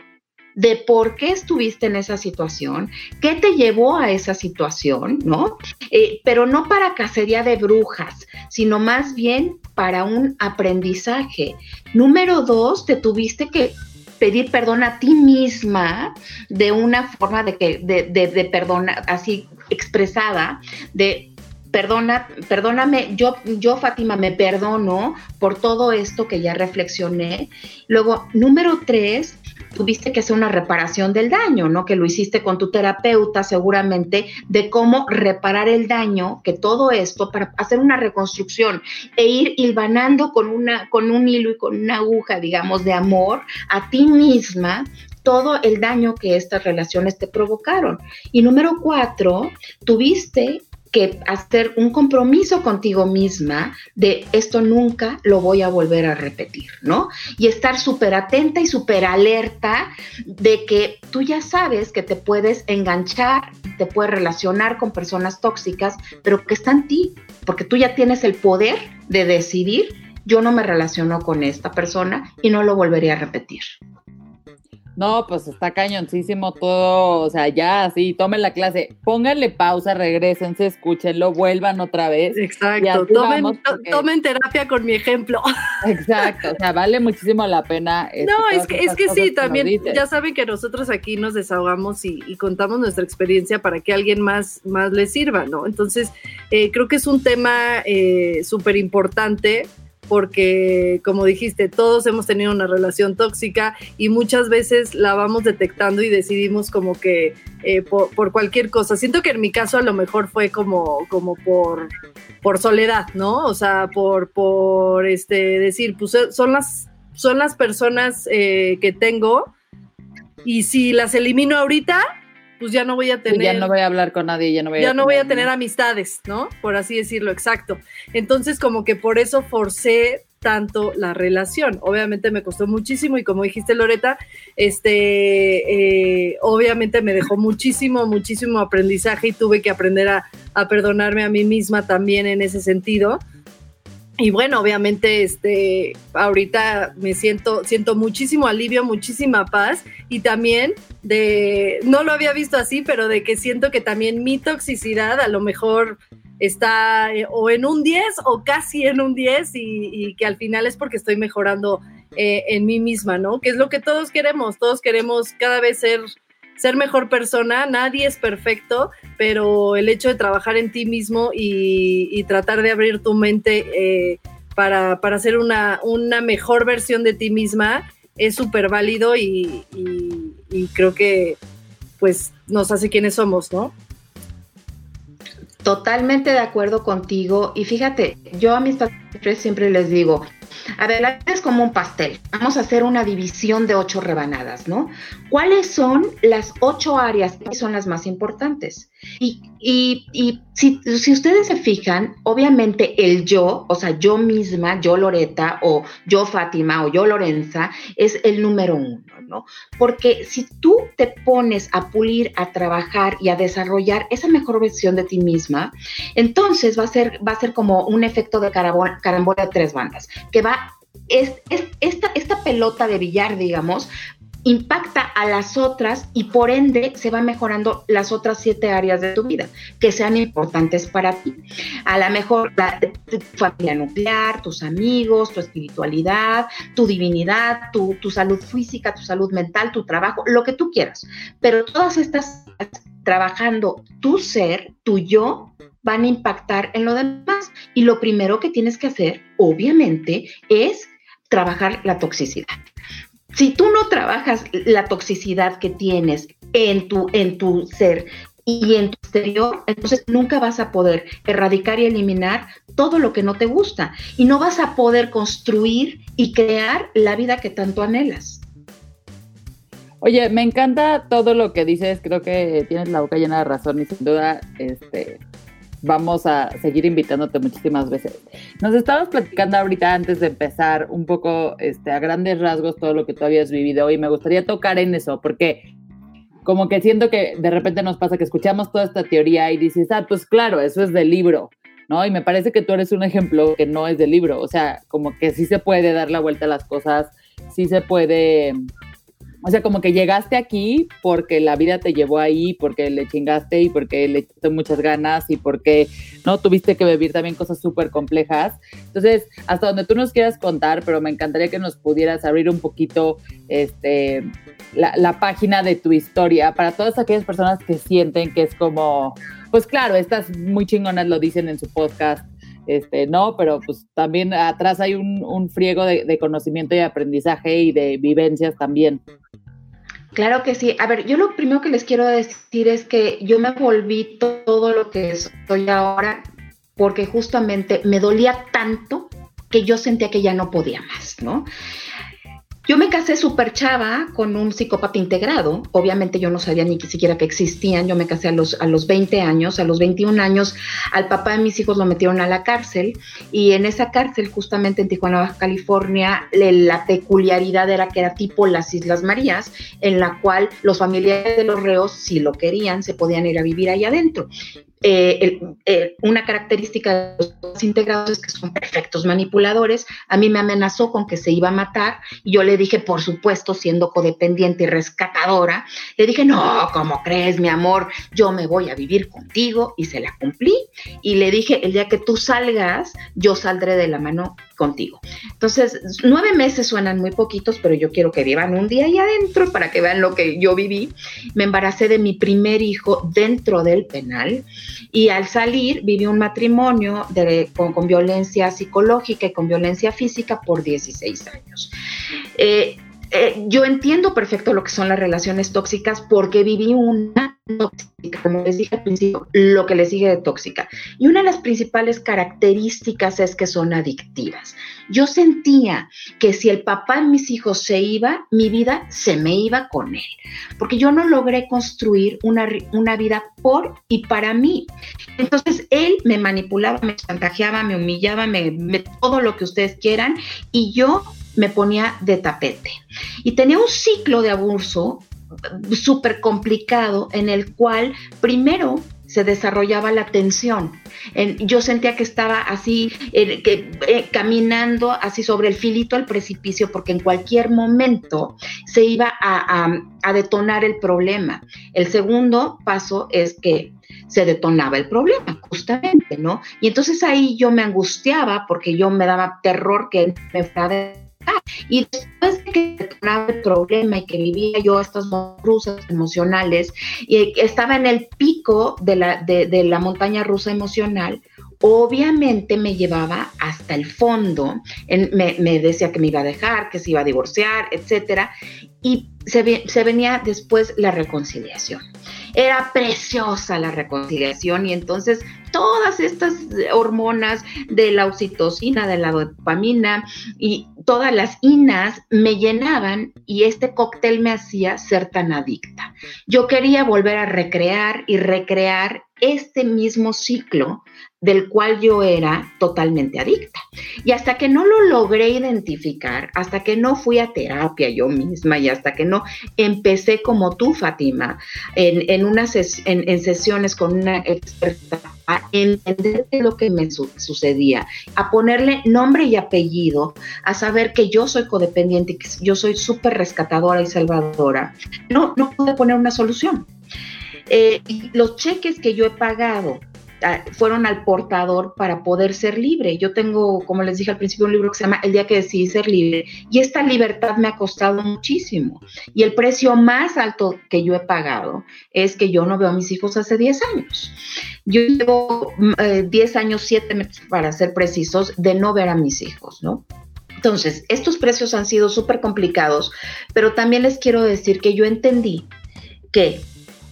de por qué estuviste en esa situación, qué te llevó a esa situación, ¿no? Eh, pero no para cacería de brujas, sino más bien para un aprendizaje. Número dos, te tuviste que pedir perdón a ti misma de una forma de que de, de, de perdona así expresada de perdona, perdóname, yo, yo Fátima me perdono por todo esto que ya reflexioné. Luego, número tres, tuviste que hacer una reparación del daño, ¿no? Que lo hiciste con tu terapeuta seguramente, de cómo reparar el daño, que todo esto, para hacer una reconstrucción e ir hilvanando con, una, con un hilo y con una aguja, digamos, de amor a ti misma, todo el daño que estas relaciones te provocaron. Y número cuatro, tuviste que hacer un compromiso contigo misma de esto nunca lo voy a volver a repetir, ¿no? Y estar súper atenta y súper alerta de que tú ya sabes que te puedes enganchar, te puedes relacionar con personas tóxicas, pero que está en ti, porque tú ya tienes el poder de decidir, yo no me relaciono con esta persona y no lo volveré a repetir. No, pues está cañoncísimo todo, o sea, ya así, tomen la clase, pónganle pausa, regresense, escúchenlo, vuelvan otra vez. Exacto, tomen, tomen, terapia con mi ejemplo. Exacto, o sea, vale muchísimo la pena. Este, no, es que, es que sí, también, ya saben que nosotros aquí nos desahogamos y, contamos nuestra experiencia para que alguien más, más le sirva, ¿no? Entonces, eh, creo que es un tema eh, súper importante porque, como dijiste, todos hemos tenido una relación tóxica y muchas veces la vamos detectando y decidimos como que eh, por, cualquier cosa. Siento que en mi caso a lo mejor fue como, como por, por soledad, ¿no? O sea, por, por este, decir, pues son las, son las personas eh, que tengo y si las elimino ahorita, pues ya no voy a tener. ya no voy a hablar con nadie, ya no voy ya a no voy a tener amistades, ¿no? Por así decirlo, exacto. Entonces, como que por eso forcé tanto la relación. Obviamente me costó muchísimo y como dijiste Loreta, este, eh, obviamente me dejó muchísimo, muchísimo aprendizaje y tuve que aprender a, a, perdonarme a mí misma también en ese sentido. Y bueno, obviamente, este, ahorita me siento, siento muchísimo alivio, muchísima paz y también de, no lo había visto así, pero de que siento que también mi toxicidad a lo mejor está eh, o en un 10 o casi en un 10 y, que al final es porque estoy mejorando eh, en mí misma, ¿no? Que es lo que todos queremos, todos queremos cada vez ser, ser mejor persona, nadie es perfecto, pero el hecho de trabajar en ti mismo y, tratar de abrir tu mente eh, para, para ser una, una mejor versión de ti misma es súper válido y, creo que pues nos hace quienes somos, ¿no? Totalmente de acuerdo contigo. Y fíjate, yo a mis pacientes siempre les digo, a es como un pastel. Vamos a hacer una división de ocho rebanadas, ¿no? ¿Cuáles son las ocho áreas que son las más importantes? Y, y, si, si, ustedes se fijan, obviamente el yo, o sea, yo misma, yo Loreta, o yo Fátima, o yo Lorenza, es el número uno. ¿no? Porque si tú te pones a pulir, a trabajar y a desarrollar esa mejor versión de ti misma, entonces va a ser, va a ser como un efecto de carambola, de tres bandas, que va es, esta, esta, pelota de billar, digamos, impacta a las otras y por ende se van mejorando las otras siete áreas de tu vida que sean importantes para ti. A lo mejor la, tu familia nuclear, tus amigos, tu espiritualidad, tu divinidad, tu, tu salud física, tu salud mental, tu trabajo, lo que tú quieras. Pero todas estas trabajando tu ser, tu yo, van a impactar en lo demás. Y lo primero que tienes que hacer, obviamente, es trabajar la toxicidad si tú no trabajas la toxicidad que tienes en tu, en tu ser y en tu exterior, entonces nunca vas a poder erradicar y eliminar todo lo que no te gusta y no vas a poder construir y crear la vida que tanto anhelas. Oye, me encanta todo lo que dices, creo que tienes la boca llena de razón y sin duda, este, vamos a seguir invitándote muchísimas veces. Nos estabas platicando ahorita antes de empezar un poco este, a grandes rasgos todo lo que tú habías vivido y me gustaría tocar en eso porque como que siento que de repente nos pasa que escuchamos toda esta teoría y dices, ah, pues claro, eso es del libro, ¿no? Y me parece que tú eres un ejemplo que no es del libro, o sea, como que sí se puede dar la vuelta a las cosas, sí se puede o sea, como que llegaste aquí porque la vida te llevó ahí, porque le chingaste y porque le echaste muchas ganas y porque no tuviste que vivir también cosas súper complejas. Entonces, hasta donde tú nos quieras contar, pero me encantaría que nos pudieras abrir un poquito este, la, la página de tu historia para todas aquellas personas que sienten que es como, pues claro, estas muy chingonas lo dicen en su podcast, este, no, pero pues también atrás hay un, un friego de, de, conocimiento y aprendizaje y de vivencias también. Claro que sí. A ver, yo lo primero que les quiero decir es que yo me volví todo lo que soy ahora porque justamente me dolía tanto que yo sentía que ya no podía más, ¿no? Yo me casé súper chava con un psicópata integrado. Obviamente yo no sabía ni siquiera que existían. Yo me casé a los, a los 20 años. A los 21 años al papá de mis hijos lo metieron a la cárcel. Y en esa cárcel, justamente en Tijuana, Baja California, la peculiaridad era que era tipo las Islas Marías, en la cual los familiares de los reos, si lo querían, se podían ir a vivir ahí adentro. Eh, una característica de los integrados es que son perfectos manipuladores. A mí me amenazó con que se iba a matar y yo le dije, por supuesto, siendo codependiente y rescatadora, le dije, no, ¿cómo crees, mi amor? Yo me voy a vivir contigo y se la cumplí. Y le dije, el día que tú salgas, yo saldré de la mano contigo. Entonces, nueve meses suenan muy poquitos, pero yo quiero que vivan un día ahí adentro para que vean lo que yo viví. Me embaracé de mi primer hijo dentro del penal y al salir viví un matrimonio con, violencia psicológica y con violencia física por 16 años. Eh, eh, yo entiendo perfecto lo que son las relaciones tóxicas porque viví una tóxica, como les dije al principio, lo que le sigue de tóxica. Y una de las principales características es que son adictivas. Yo sentía que si el papá de mis hijos se iba, mi vida se me iba con él, porque yo no logré construir una, una vida por y para mí. Entonces él me manipulaba, me chantajeaba, me humillaba, me, me todo lo que ustedes quieran, y yo me ponía de tapete. Y tenía un ciclo de abuso súper complicado en el cual primero se desarrollaba la tensión. yo sentía que estaba así, que, eh, caminando así sobre el filito del precipicio, porque en cualquier momento se iba a, a detonar el problema. El segundo paso es que se detonaba el problema, justamente, ¿no? Y entonces ahí yo me angustiaba porque yo me daba terror que me fuera y después de que detonaba el problema y que vivía yo estas rusas emocionales y estaba en el pico de la, de, la montaña rusa emocional, obviamente me llevaba hasta el fondo, me, me, decía que me iba a dejar, que se iba a divorciar, etcétera, y se, se, venía después la reconciliación. Era preciosa la reconciliación y entonces todas estas hormonas de la oxitocina, de la dopamina y todas las inas me llenaban y este cóctel me hacía ser tan adicta. Yo quería volver a recrear y recrear este mismo ciclo del cual yo era totalmente adicta. Y hasta que no lo logré identificar, hasta que no fui a terapia yo misma y hasta que no empecé como tú, Fátima, en, en, en, sesiones con una experta, a entender lo que me sucedía, a ponerle nombre y apellido, a saber que yo soy codependiente, que yo soy súper rescatadora y salvadora, no, no pude poner una solución. Eh, los cheques que yo he pagado fueron al portador para poder ser libre. Yo tengo, como les dije al principio, un libro que se llama El día que decidí ser libre y esta libertad me ha costado muchísimo. Y el precio más alto que yo he pagado es que yo no veo a mis hijos hace 10 años. Yo llevo 10 mm, eh, años, 7 meses para ser precisos, de no ver a mis hijos, ¿no? Entonces, estos precios han sido súper complicados, pero también les quiero decir que yo entendí que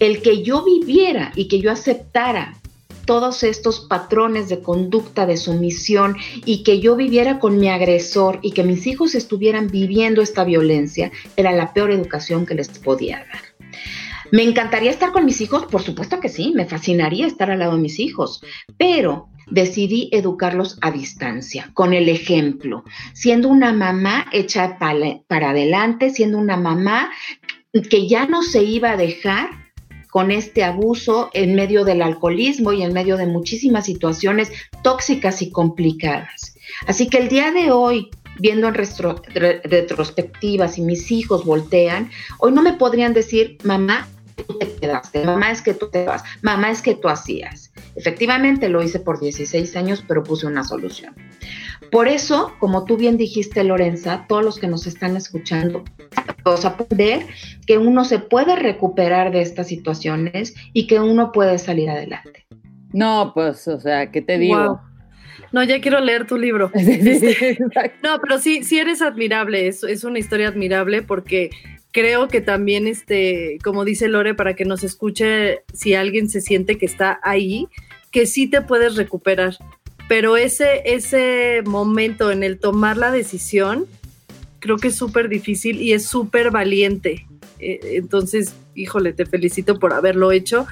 el que yo viviera y que yo aceptara todos estos patrones de conducta, de sumisión y que yo viviera con mi agresor y que mis hijos estuvieran viviendo esta violencia, era la peor educación que les podía dar. ¿Me encantaría estar con mis hijos? Por supuesto que sí, me fascinaría estar al lado de mis hijos, pero decidí educarlos a distancia, con el ejemplo, siendo una mamá hecha para, adelante, siendo una mamá que ya no se iba a dejar con este abuso en medio del alcoholismo y en medio de muchísimas situaciones tóxicas y complicadas. Así que el día de hoy, viendo en retrospectivas y mis hijos voltean, hoy no me podrían decir, mamá, tú te quedaste, mamá es que tú te vas, mamá es que tú hacías. Efectivamente lo hice por 16 años, pero puse una solución. Por eso, como tú bien dijiste, Lorenza, todos los que nos están escuchando, vamos a aprender que uno se puede recuperar de estas situaciones y que uno puede salir adelante. No, pues, o sea, ¿qué te digo? No, ya quiero leer tu libro. no, pero sí, sí eres admirable, es, es una historia admirable porque creo que también, este, como dice Lore, para que nos escuche, si alguien se siente que está ahí, que sí te puedes recuperar pero ese, ese momento en el tomar la decisión, creo que es súper difícil y es súper valiente. Eh, entonces, híjole, te felicito por haberlo hecho.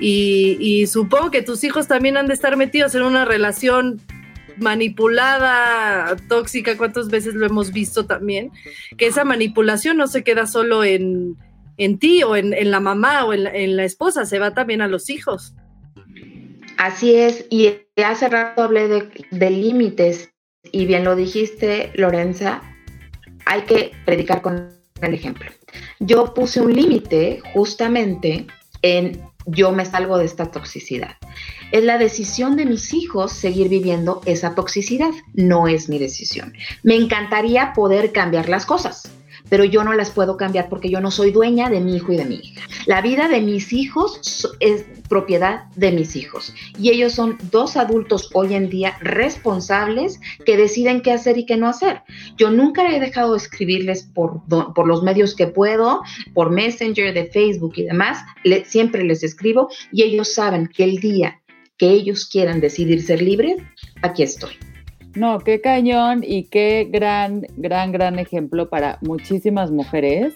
Y, supongo que tus hijos también han de estar metidos en una relación manipulada, tóxica, cuántas veces lo hemos visto también, que esa manipulación no se queda solo en, en ti o en, en, la mamá o en la esposa, se va también a los hijos. Así es, y hace rato hablé de, límites y bien lo dijiste, Lorenza, hay que predicar con el ejemplo. Yo puse un límite justamente en yo me salgo de esta toxicidad. Es la decisión de mis hijos seguir viviendo esa toxicidad, no es mi decisión. Me encantaría poder cambiar las cosas, pero yo no las puedo cambiar porque yo no soy dueña de mi hijo y de mi hija. La vida de mis hijos es propiedad de mis hijos y ellos son dos adultos hoy en día responsables que deciden qué hacer y qué no hacer. Yo nunca he dejado de escribirles por, por los medios que puedo, por Messenger, de Facebook y demás, siempre les escribo y ellos saben que el día que ellos quieran decidir ser libres, aquí estoy. No, qué cañón y qué gran, gran, gran ejemplo para muchísimas mujeres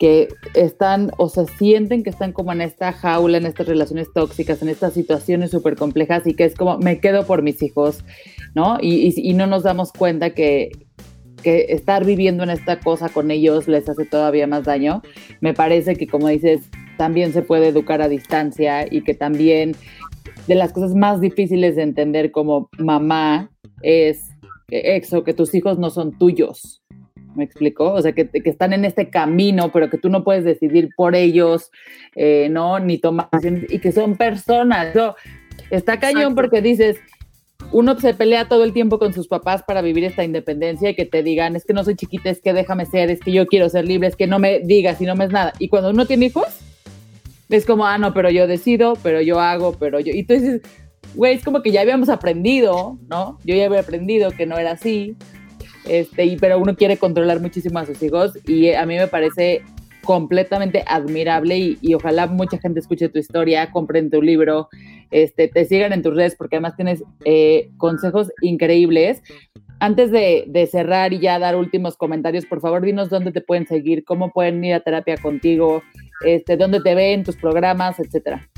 que están o se sienten que están como en esta jaula, en estas relaciones tóxicas, en estas situaciones súper complejas y que es como me quedo por mis hijos, ¿no? Y, no nos damos cuenta que, que estar viviendo en esta cosa con ellos les hace todavía más daño. Me parece que, como dices, también se puede educar a distancia y que también de las cosas más difíciles de entender como mamá es eso, que tus hijos no son tuyos. ¿Me explico? O sea, que, que están en este camino, pero que tú no puedes decidir por ellos, eh, ¿no? Ni tomar y que son personas. está cañón porque dices, uno se pelea todo el tiempo con sus papás para vivir esta independencia y que te digan, es que no soy chiquita, es que déjame ser, es que yo quiero ser libre, es que no me digas y no me es nada. Y cuando uno tiene hijos, es como, ah, no, pero yo decido, pero yo hago, pero yo. Y tú dices, güey, es como que ya habíamos aprendido, ¿no? Yo ya había aprendido que no era así. Este, y, pero uno quiere controlar muchísimo a sus hijos y a mí me parece completamente admirable y, ojalá mucha gente escuche tu historia, compren tu libro, este, te sigan en tus redes porque además tienes eh, consejos increíbles. Antes de, de, cerrar y ya dar últimos comentarios, por favor, dinos dónde te pueden seguir, cómo pueden ir a terapia contigo, este, dónde te ven, tus programas, etcétera.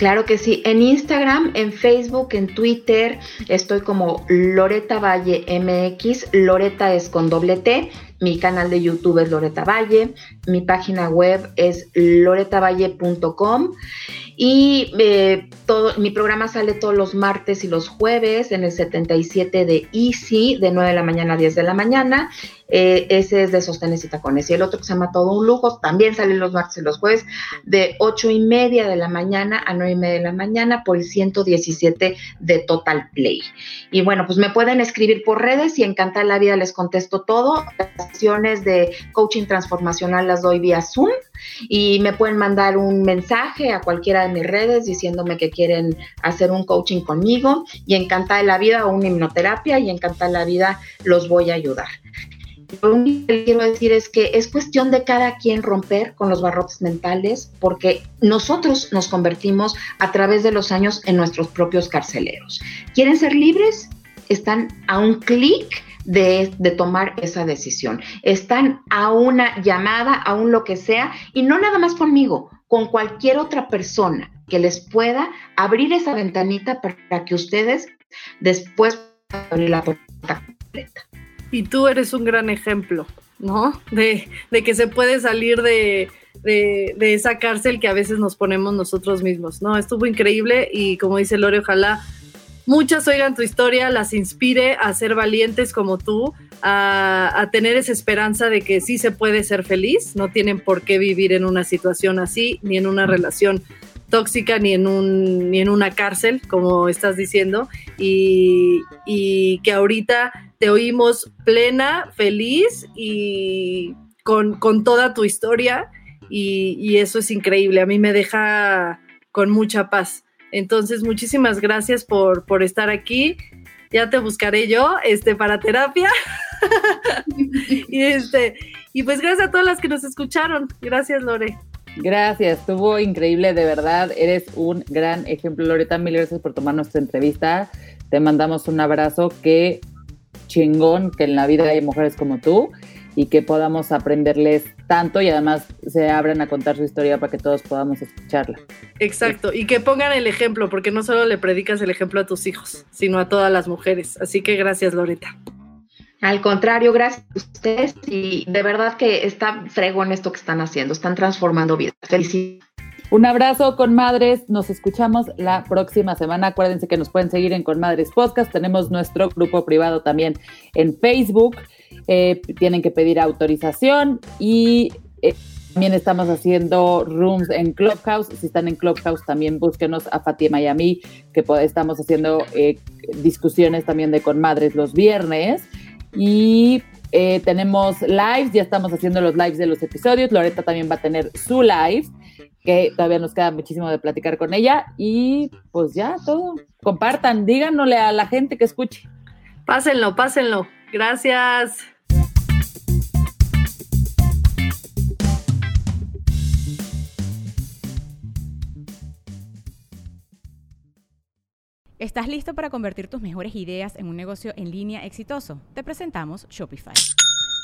Claro que sí. En Instagram, en Facebook, en Twitter, estoy como Loreta Valle MX. Loreta es con doble T. Mi canal de YouTube es Loreta Valle. Mi página web es loretavalle.com. Y eh, todo, mi programa sale todos los martes y los jueves en el 77 de Easy, de 9 de la mañana a 10 de la mañana. Eh, ese es de sostenes y tacones. Y el otro que se llama Todo un Lujo también sale los martes y los jueves de 8 y media de la mañana a 9 y media de la mañana por el 117 de Total Play. Y bueno, pues me pueden escribir por redes y encantar la vida les contesto todo. Sesiones de coaching transformacional las doy vía Zoom y me pueden mandar un mensaje a cualquiera de mis redes diciéndome que quieren hacer un coaching conmigo y encantar la vida o una hipnoterapia y encantar la vida los voy a ayudar. Lo único que quiero decir es que es cuestión de cada quien romper con los barrotes mentales porque nosotros nos convertimos a través de los años en nuestros propios carceleros. ¿Quieren ser libres? Están a un clic de, tomar esa decisión. Están a una llamada, a un lo que sea, y no nada más conmigo, con cualquier otra persona que les pueda abrir esa ventanita para que ustedes después abrir la puerta completa. Y tú eres un gran ejemplo, ¿no? De, que se puede salir de, de, de, esa cárcel que a veces nos ponemos nosotros mismos, ¿no? Estuvo increíble y como dice Lore, ojalá muchas oigan tu historia, las inspire a ser valientes como tú, a, tener esa esperanza de que sí se puede ser feliz, no tienen por qué vivir en una situación así, ni en una relación tóxica, ni en, un, ni en una cárcel, como estás diciendo, y, que ahorita te oímos plena, feliz y con, toda tu historia, y eso es increíble, a mí me deja con mucha paz. Entonces, muchísimas gracias por, por estar aquí. Ya te buscaré yo este, para terapia. y, este, y pues gracias a todas las que nos escucharon. Gracias, Lore. Gracias, estuvo increíble, de verdad. Eres un gran ejemplo, Loreta. Mil gracias por tomar nuestra entrevista. Te mandamos un abrazo. Qué chingón que en la vida hay mujeres como tú y que podamos aprenderles tanto y además se abran a contar su historia para que todos podamos escucharla. Exacto, y que pongan el ejemplo, porque no solo le predicas el ejemplo a tus hijos, sino a todas las mujeres. Así que gracias, Loreta. Al contrario, gracias a ustedes y de verdad que está fregón esto que están haciendo, están transformando vidas. Felicidades. Un abrazo con madres, nos escuchamos la próxima semana. Acuérdense que nos pueden seguir en Con Madres Podcast, tenemos nuestro grupo privado también en Facebook. Eh, tienen que pedir autorización y eh, también estamos haciendo rooms en Clubhouse. Si están en Clubhouse, también búsquenos a Fatima y a mí, que estamos haciendo eh, discusiones también de con madres los viernes. Y tenemos lives, ya estamos haciendo los lives de los episodios. Loreta también va a tener su live, que todavía nos queda muchísimo de platicar con ella. Y pues ya todo. Compartan, díganle a la gente que escuche. Pásenlo, pásenlo. Gracias. ¿Estás listo para convertir tus mejores ideas en un negocio en línea exitoso? Te presentamos Shopify.